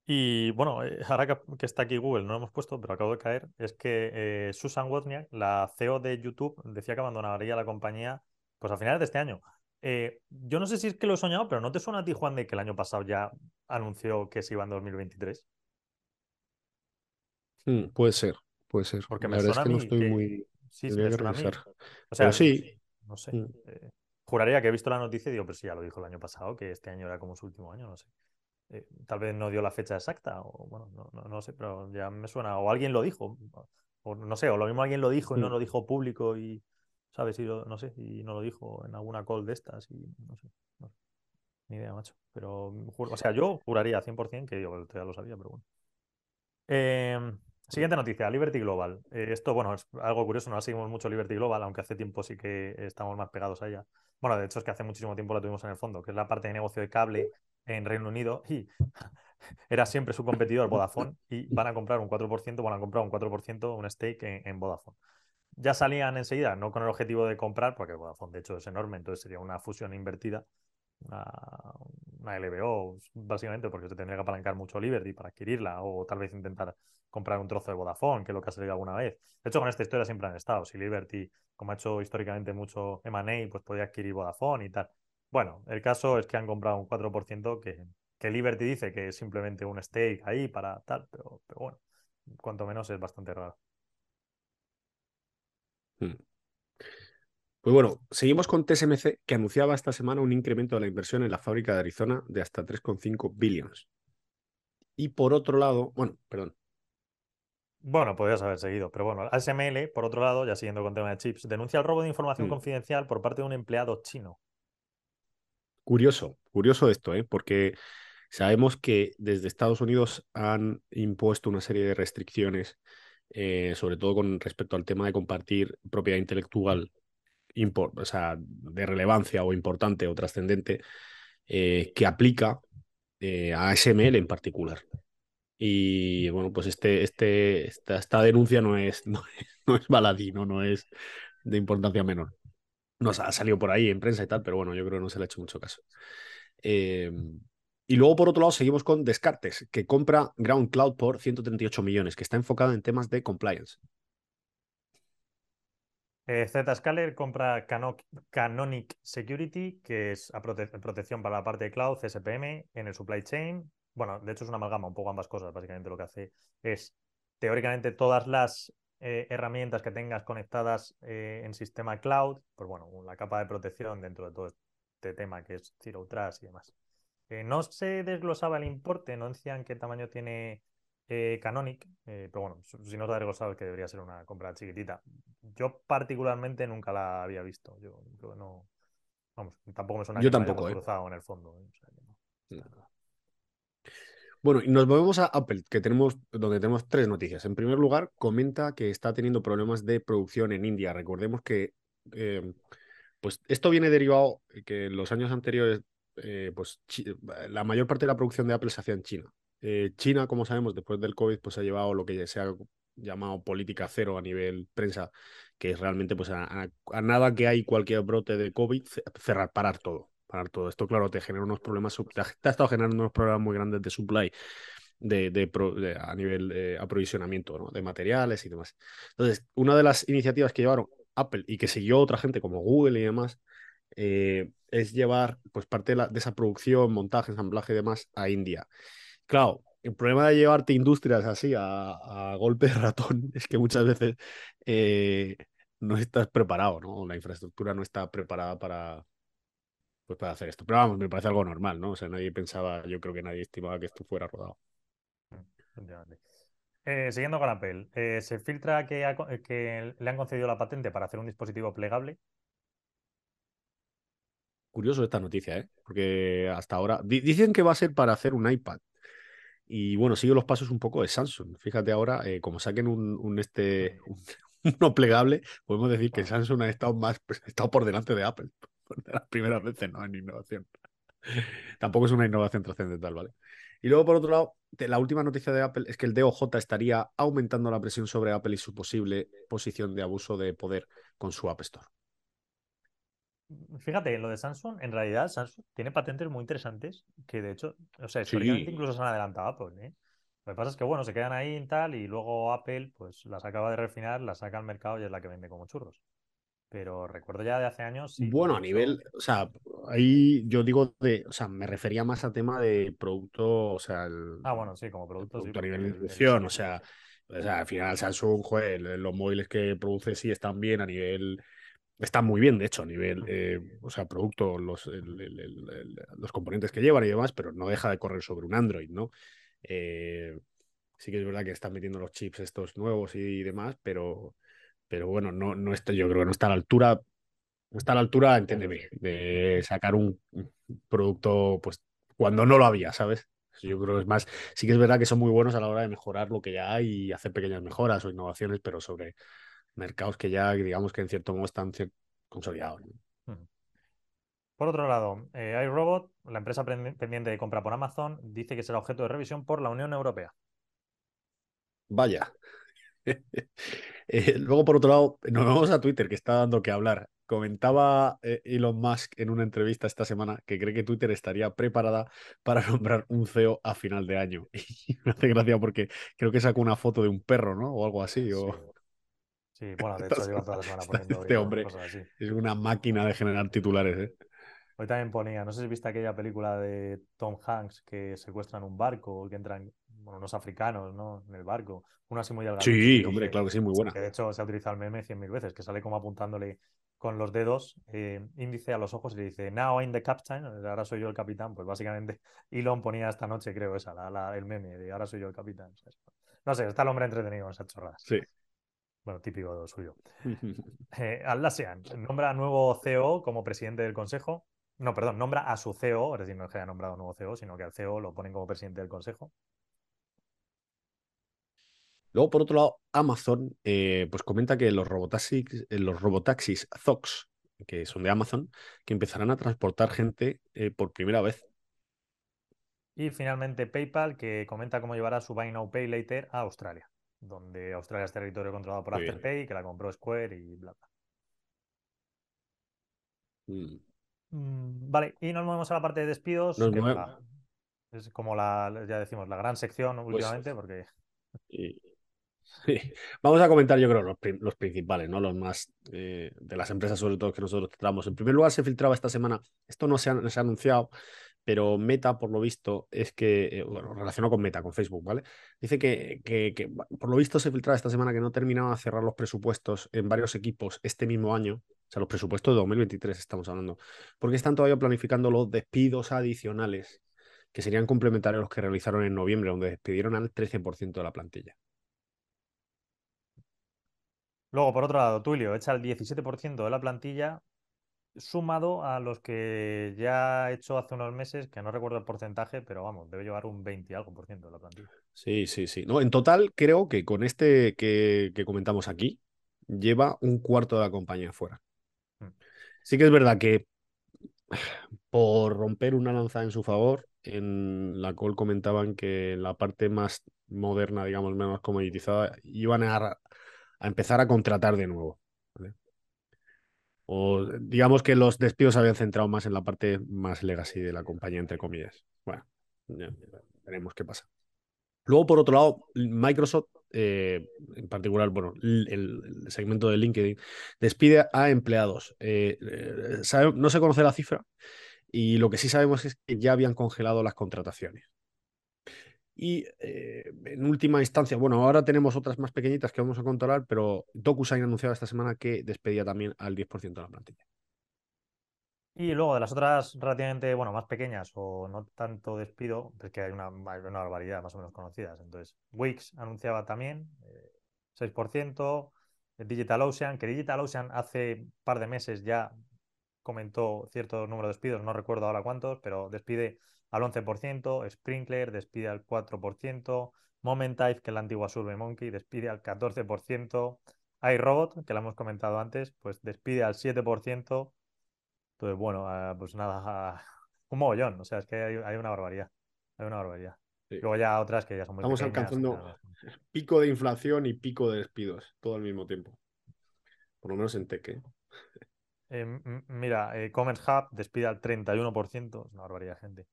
Y bueno, ahora que, está aquí Google, no lo hemos puesto, pero acabo de caer, es que Susan Wozniak, la CEO de YouTube, decía que abandonaría la compañía pues a finales de este año. Eh, yo no sé si es que lo he soñado, pero ¿no te suena a ti, Juan, de que el año pasado ya anunció que se iba en 2023? Hmm, puede ser, puede ser. Porque me suena a mí estoy muy... Sí, sí, me suena a mí. O sea, sí. No sé. Hmm. Eh, juraría que he visto la noticia y digo, pero sí, ya lo dijo el año pasado, que este año era como su último año, no sé. Eh, tal vez no dio la fecha exacta, o bueno, no, no, sé, pero ya me suena. O alguien lo dijo, o no sé, o lo mismo alguien lo dijo y no hmm. lo dijo público y ¿sabes? Y no sé, y no lo dijo en alguna call de estas y no sé. Ni idea, macho. Pero, o sea, yo juraría 100% que yo ya lo sabía, pero bueno. Em, siguiente noticia, Liberty Global. Eh, esto, bueno, es algo curioso, no la seguimos mucho Liberty Global, aunque hace tiempo sí que estamos más pegados a ella. Bueno, de hecho es que hace muchísimo tiempo la tuvimos en el fondo, que es la parte de negocio de cable en Reino Unido y era siempre su competidor Vodafone y van a comprar un 4%, van a comprar un 4%, un stake en Vodafone ya salían enseguida, no con el objetivo de comprar, porque Vodafone de hecho es enorme, entonces sería una fusión invertida, una, LBO, básicamente, porque se tendría que apalancar mucho Liberty para adquirirla, o tal vez intentar comprar un trozo de Vodafone, que es lo que ha salido alguna vez. De hecho, con esta historia siempre han estado. Si Liberty, como ha hecho históricamente mucho M&A, pues podía adquirir Vodafone y tal. Bueno, el caso es que han comprado un 4% que, que Liberty dice que es simplemente un stake ahí para tal, pero, pero bueno, cuanto menos es bastante raro. Hmm. Pues bueno, seguimos con TSMC, que anunciaba esta semana un incremento de la inversión en la fábrica de Arizona de hasta 3,5 billones. Y por otro lado, bueno, perdón. Bueno, podrías haber seguido, pero bueno, ASML, por otro lado, ya siguiendo con tema de chips, denuncia el robo de información hmm. confidencial por parte de un empleado chino. Curioso, curioso esto, ¿eh? porque sabemos que desde Estados Unidos han impuesto una serie de restricciones eh, sobre todo con respecto al tema de compartir propiedad intelectual de relevancia o importante o trascendente, eh, que aplica eh, a SML en particular. Y bueno, pues este, este, esta, denuncia no es, no es, no baladí, ¿no? es de importancia menor. Nos ha salido por ahí en prensa y tal, pero bueno, yo creo que no se le ha hecho mucho caso. Y luego, por otro lado, seguimos con Descartes, que compra Ground Cloud por 138 millones, que está enfocado en temas de compliance. Eh, Zscaler compra Canonic Security, que es protección para la parte de cloud, CSPM, en el supply chain. Bueno, de hecho es una amalgama, un poco ambas cosas. Básicamente lo que hace es, teóricamente, todas las eh, herramientas que tengas conectadas eh, en sistema cloud, pues bueno, la capa de protección dentro de todo este tema que es Zero Trust y demás. Eh, no se desglosaba el importe, no decían qué tamaño tiene eh, Canonic, eh, pero bueno, si no se ha desglosado es que debería ser una compra chiquitita. Yo particularmente nunca la había visto. Yo, no. Vamos, tampoco me suena yo tampoco, cruzado en el fondo. Bueno, y nos volvemos a Apple, que tenemos, donde tenemos tres noticias. En primer lugar, comenta que está teniendo problemas de producción en India. Recordemos que pues esto viene derivado que en los años anteriores eh, pues la mayor parte de la producción de Apple se hacía en China. Eh, China, como sabemos, después del COVID, pues ha llevado lo que se ha llamado política cero a nivel prensa, que es realmente pues a, nada que hay cualquier brote de COVID, cerrar, parar todo. Parar todo. Esto, claro, te genera unos problemas, te ha, estado generando unos problemas muy grandes de supply. De, a nivel de aprovisionamiento de materiales y demás. Entonces, una de las iniciativas que llevaron Apple y que siguió otra gente como Google y demás eh, es llevar pues, parte de, esa producción, montaje, ensamblaje y demás a India. Claro, el problema de llevarte industrias así a, golpe de ratón es que muchas veces eh, no estás preparado, ¿no? La infraestructura no está preparada para, pues, para hacer esto. Pero vamos, me parece algo normal, ¿no? O sea, nadie pensaba, yo creo que nadie estimaba que esto fuera rodado. Eh, siguiendo con Apple, se filtra que le han concedido la patente para hacer un dispositivo plegable Curioso esta noticia, ¿eh? Porque hasta ahora dicen que va a ser para hacer un iPad. Y bueno, sigue los pasos un poco de Samsung. Fíjate ahora, eh, como saquen un, este, uno plegable, podemos decir que Samsung ha estado más, pues, ha estado por delante de Apple. de las primeras veces no en innovación. Tampoco es una innovación trascendental, ¿vale? Y luego, por otro lado, la última noticia de Apple es que el DOJ estaría aumentando la presión sobre Apple y su posible posición de abuso de poder con su App Store. Fíjate, lo de Samsung, en realidad Samsung tiene patentes muy interesantes que de hecho, o sea, históricamente incluso se han adelantado a Apple, ¿eh? Lo que pasa es que, bueno, se quedan ahí y tal, y luego Apple, pues las acaba de refinar, las saca al mercado y es la que vende como churros. Pero recuerdo ya de hace años. Sí, bueno, a nivel, o sea, ahí yo digo de, o sea, me refería más a tema de producto, o sea, el, Ah, bueno, sí, como producto. producto sí, a nivel de el distribución, o sea, o sea, al final Samsung, joder, los móviles que produce sí están bien a nivel, están muy bien, de hecho, a nivel, eh, o sea, producto, los, el- el- el- el- los componentes que llevan y demás, pero no deja de correr sobre un Android, ¿no? Eh, sí que es verdad que están metiendo los chips estos nuevos y demás, pero, pero bueno, no, no está, yo creo que no está a la altura, no está a la altura, entiéndeme, de sacar un un producto, pues, cuando no lo había, ¿sabes? Yo creo que es más, sí que es verdad que son muy buenos a la hora de mejorar lo que ya hay y hacer pequeñas mejoras o innovaciones, pero sobre mercados que ya, digamos que en cierto modo están consolidados. Por otro lado, eh, iRobot, la empresa pendiente de compra por Amazon, dice que será objeto de revisión por la Unión Europea. Vaya. Eh, luego, por otro lado, nos vamos a Twitter, que está dando que hablar. Comentaba eh, Elon Musk en una entrevista esta semana que cree que Twitter estaría preparada para nombrar un CEO a final de año. Y me hace gracia porque creo que sacó una foto de un perro, ¿no? O algo así. O... Sí. Sí, bueno, de hecho lleva toda la semana está poniendo este hombre. cosas así. Es una máquina de generar titulares, ¿eh? Hoy también ponía, no sé si viste aquella película de Tom Hanks que secuestran un barco, que entran bueno, unos africanos, ¿no? En el barco. Uno así muy delgado. Sí, hombre, claro que sí, muy buena. Que de hecho se ha utilizado el meme cien mil veces, que sale como apuntándole con los dedos eh, índice a los ojos y le dice, now I'm the captain, ahora soy yo el capitán. Pues básicamente Elon ponía esta noche, creo, esa, la, la- el meme de ahora soy yo el capitán. No sé, está el hombre entretenido con esas chorradas. Sí. Bueno, típico suyo. Eh, Atlassian nombra a nuevo CEO como presidente del consejo. No, perdón, nombra a su CEO, es decir, no es que haya nombrado nuevo CEO, sino que al CEO lo ponen como presidente del consejo. Luego, por otro lado, Amazon eh, pues comenta que los robotaxis, eh, los robotaxis Zox, que son de Amazon, que empezarán a transportar gente eh, por primera vez. Y finalmente PayPal, que comenta cómo llevará su Buy Now Pay Later a Australia, donde Australia es territorio controlado por Muy bien. Afterpay, que la compró Square y bla, bla. Mm. Mm, vale, y nos movemos a la parte de despidos, que la- es como la, ya decimos, la gran sección últimamente, porque Y-. Vamos a comentar, yo creo, los, los principales, ¿no? Los más eh, de las empresas, sobre todo, que nosotros tratamos. En primer lugar, se filtraba esta semana, esto no se ha, no se ha anunciado, pero Meta, por lo visto, es que, eh, bueno, relacionado con Meta, con Facebook, ¿vale? Dice que, que- que, por lo visto, se filtraba esta semana que no terminaba de cerrar los presupuestos en varios equipos este mismo año. O sea, los presupuestos de 2023 estamos hablando. Porque están todavía planificando los despidos adicionales que serían complementarios a los que realizaron en noviembre, donde despidieron al 13% de la plantilla. Luego, por otro lado, Twilio echa el 17% de la plantilla, sumado a los que ya ha hecho hace unos meses, que no recuerdo el porcentaje, pero vamos, debe llevar un 20 y algo por ciento de la plantilla. Sí, sí, sí. No, en total, creo que con este que, que comentamos aquí, lleva un cuarto de la compañía fuera. Mm. Sí que es verdad que por romper una lanza en su favor, en la cual comentaban que la parte más moderna, digamos, menos comoditizada, iban a, a empezar a contratar de nuevo. ¿vale? O digamos que los despidos se habían centrado más en la parte más legacy de la compañía, entre comillas. Bueno, veremos qué pasa. Luego, por otro lado, Microsoft, eh, en particular, bueno, el, segmento de LinkedIn, despide a empleados. Eh, eh, no se conoce la cifra y lo que sí sabemos es que ya habían congelado las contrataciones. Y eh, en última instancia, bueno, ahora tenemos otras más pequeñitas que vamos a controlar, pero DocuSign ha anunciado esta semana que despedía también al 10% de la plantilla. Y luego de las otras relativamente, bueno, más pequeñas o no tanto despido, es que hay una, hay una barbaridad más o menos conocidas. Entonces, Wix anunciaba también eh, 6%, DigitalOcean, que DigitalOcean hace un par de meses ya comentó cierto número de despidos, no recuerdo ahora cuántos, pero despide al 11%, Sprinkler despide al 4%, Momentive, que es la antigua SurveyMonkey, despide al 14%, iRobot, que la hemos comentado antes, pues despide al 7%, Entonces, bueno, ah, pues nada, un mogollón. O sea, es que hay, una barbaridad. Hay una barbaridad. Luego ya otras que ya son muy Estamos alcanzando pico de inflación y pico de despidos todo al mismo tiempo. Por lo menos en Tech. ¿eh? Eh, mira, eh, Commerce Hub despide al 31%, es una barbaridad, gente.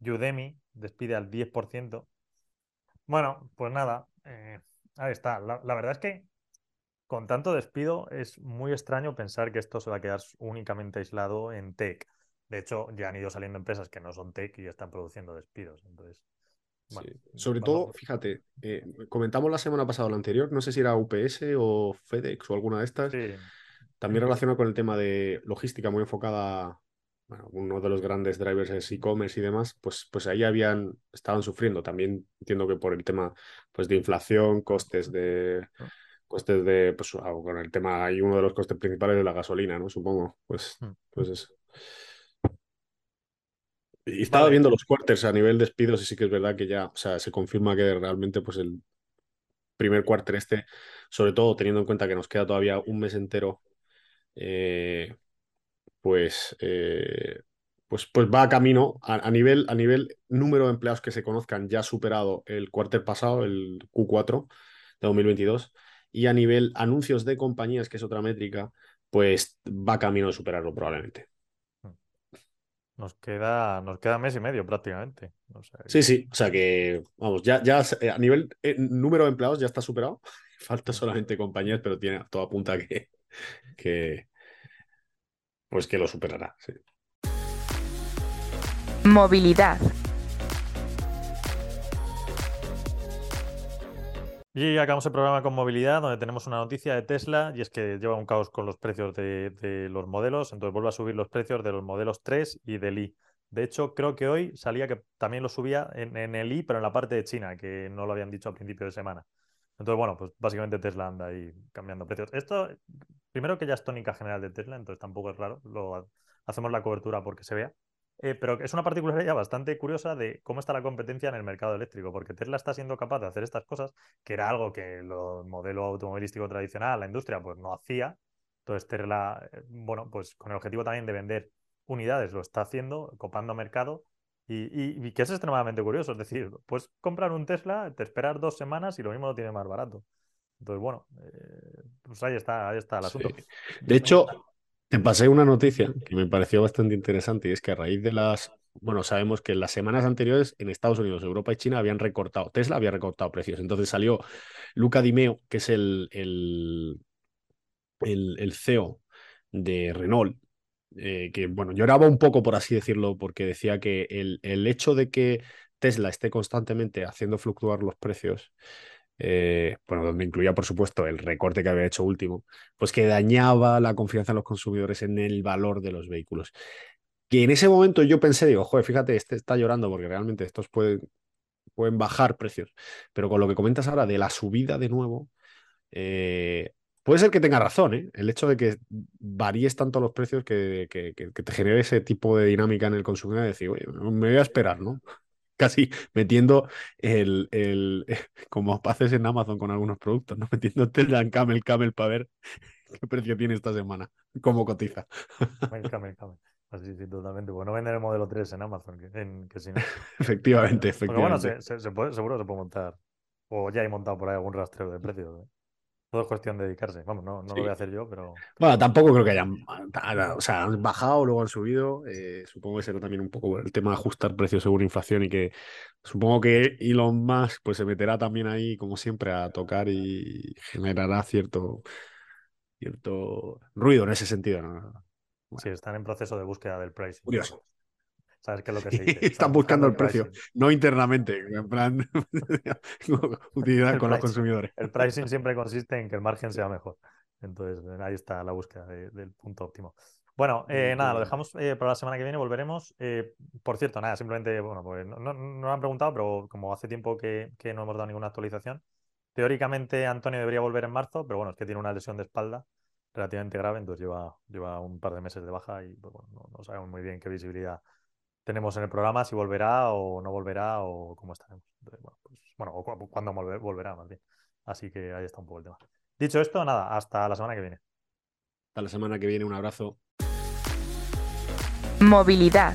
Udemy despide al 10%. Bueno, pues nada, ahí está. La, verdad es que con tanto despido es muy extraño pensar que esto se va a quedar únicamente aislado en tech. De hecho, ya han ido saliendo empresas que no son tech y están produciendo despidos. Entonces, Sobre todo, fíjate, comentamos la semana pasada o la anterior, no sé si era UPS o FedEx o alguna de estas. Sí. También relacionado con el tema de logística muy enfocada, bueno, uno de los grandes drivers es e-commerce y demás, pues, pues ahí habían, estaban sufriendo. También entiendo que por el tema pues, de inflación, costes de costes de, pues con el tema, hay uno de los costes principales de la gasolina, ¿no? Supongo. Pues, hmm. pues eso. Y estaba viendo los quarters a nivel de despidos y sí que es verdad que ya, o sea, se confirma que realmente pues el primer quarter este, sobre todo teniendo en cuenta que nos queda todavía un mes entero eh, pues, eh, pues, pues va a camino a, nivel, a nivel número de empleados que se conozcan, ya ha superado el cuartel pasado, el Q4 de 2022, y a nivel anuncios de compañías, que es otra métrica, pues va camino de superarlo probablemente. Nos queda, nos queda mes y medio prácticamente. Sí, sí, o sea que, vamos, ya, ya eh, a nivel número de empleados ya está superado. Falta solamente compañías, pero tiene todo apunta que, que pues que lo superará. Movilidad. Y acabamos el programa con movilidad, donde tenemos una noticia de Tesla, y es que lleva un caos con los precios de, los modelos, entonces vuelve a subir los precios de los modelos 3 y del i. De hecho, creo que hoy salía que también lo subía en, en, el i, pero en la parte de China, que no lo habían dicho a principio de semana. Entonces, bueno, pues básicamente Tesla anda ahí cambiando precios. Esto, primero que ya es tónica general de Tesla, entonces tampoco es raro, lo, hacemos la cobertura porque se vea. Eh, pero es una particularidad bastante curiosa de cómo está la competencia en el mercado eléctrico, porque Tesla está siendo capaz de hacer estas cosas, que era algo que el modelo automovilístico tradicional, la industria, pues no hacía. Entonces Tesla, eh, bueno, pues con el objetivo también de vender unidades, lo está haciendo, copando mercado y, que es extremadamente curioso, es decir, puedes comprar un Tesla, te esperas dos semanas y lo mismo lo tiene más barato. Entonces, bueno, eh, pues ahí está, ahí está el asunto. De hecho, te pasé una noticia que me pareció bastante interesante y es que a raíz de las, bueno, sabemos que en las semanas anteriores en Estados Unidos, Europa y China habían recortado, Tesla había recortado precios. Entonces salió Luca Dimeo, que es el, el, el, el CEO de Renault, eh, que bueno, lloraba un poco, por así decirlo, porque decía que el, el, hecho de que Tesla esté constantemente haciendo fluctuar los precios, eh, bueno, donde incluía, por supuesto, el recorte que había hecho último, pues que dañaba la confianza de los consumidores en el valor de los vehículos. Que en ese momento yo pensé, digo, joder, fíjate, este está llorando porque realmente estos pueden, pueden bajar precios. Pero con lo que comentas ahora de la subida de nuevo, eh, Puede ser que tenga razón, ¿eh? El hecho de que varíes tanto los precios que, te genere ese tipo de dinámica en el consumidor de decir, oye, me voy a esperar, ¿no? Casi metiendo el, el como haces en Amazon con algunos productos, ¿no? Metiendo el Camel Camel para ver qué precio tiene esta semana, cómo cotiza. Camel Camel. Así, sí, totalmente. Bueno, vender el modelo 3 en Amazon, que, en, que si no. efectivamente, efectivamente. bueno, se, puede, seguro se puede montar. O ya hay montado por ahí algún rastreo de precios. ¿eh? Todo es cuestión de dedicarse. Vamos, no, no lo voy a hacer yo, pero. Bueno, tampoco creo que hayan. O sea, han bajado, luego han subido. Eh, supongo que será también un poco el tema de ajustar precios según inflación y que supongo que Elon Musk pues, se meterá también ahí, como siempre, a tocar y generará cierto, cierto ruido en ese sentido. Sí, están en proceso de búsqueda del pricing. Curioso. ¿Sabes qué es lo que se dice? Están buscando, el precio, no internamente, en plan utilidad con los consumidores. El pricing siempre consiste en que el margen sea mejor. Entonces, ahí está la búsqueda del punto óptimo. Bueno, eh, nada, lo dejamos eh, para la semana que viene, volveremos. Eh, por cierto, nada, simplemente, bueno, pues no, no, no, han preguntado, pero como hace tiempo que, que, no hemos dado ninguna actualización, teóricamente Antonio debería volver en marzo, pero bueno, es que tiene una lesión de espalda relativamente grave, entonces lleva, lleva un par de meses de baja y pues, bueno, no, no sabemos muy bien qué visibilidad tenemos en el programa si volverá o no volverá o cómo estaremos. bueno, pues, bueno, o cuándo volverá más bien. Así que ahí está un poco el tema. Dicho esto, nada, hasta la semana que viene. Hasta la semana que viene, un abrazo. Movilidad.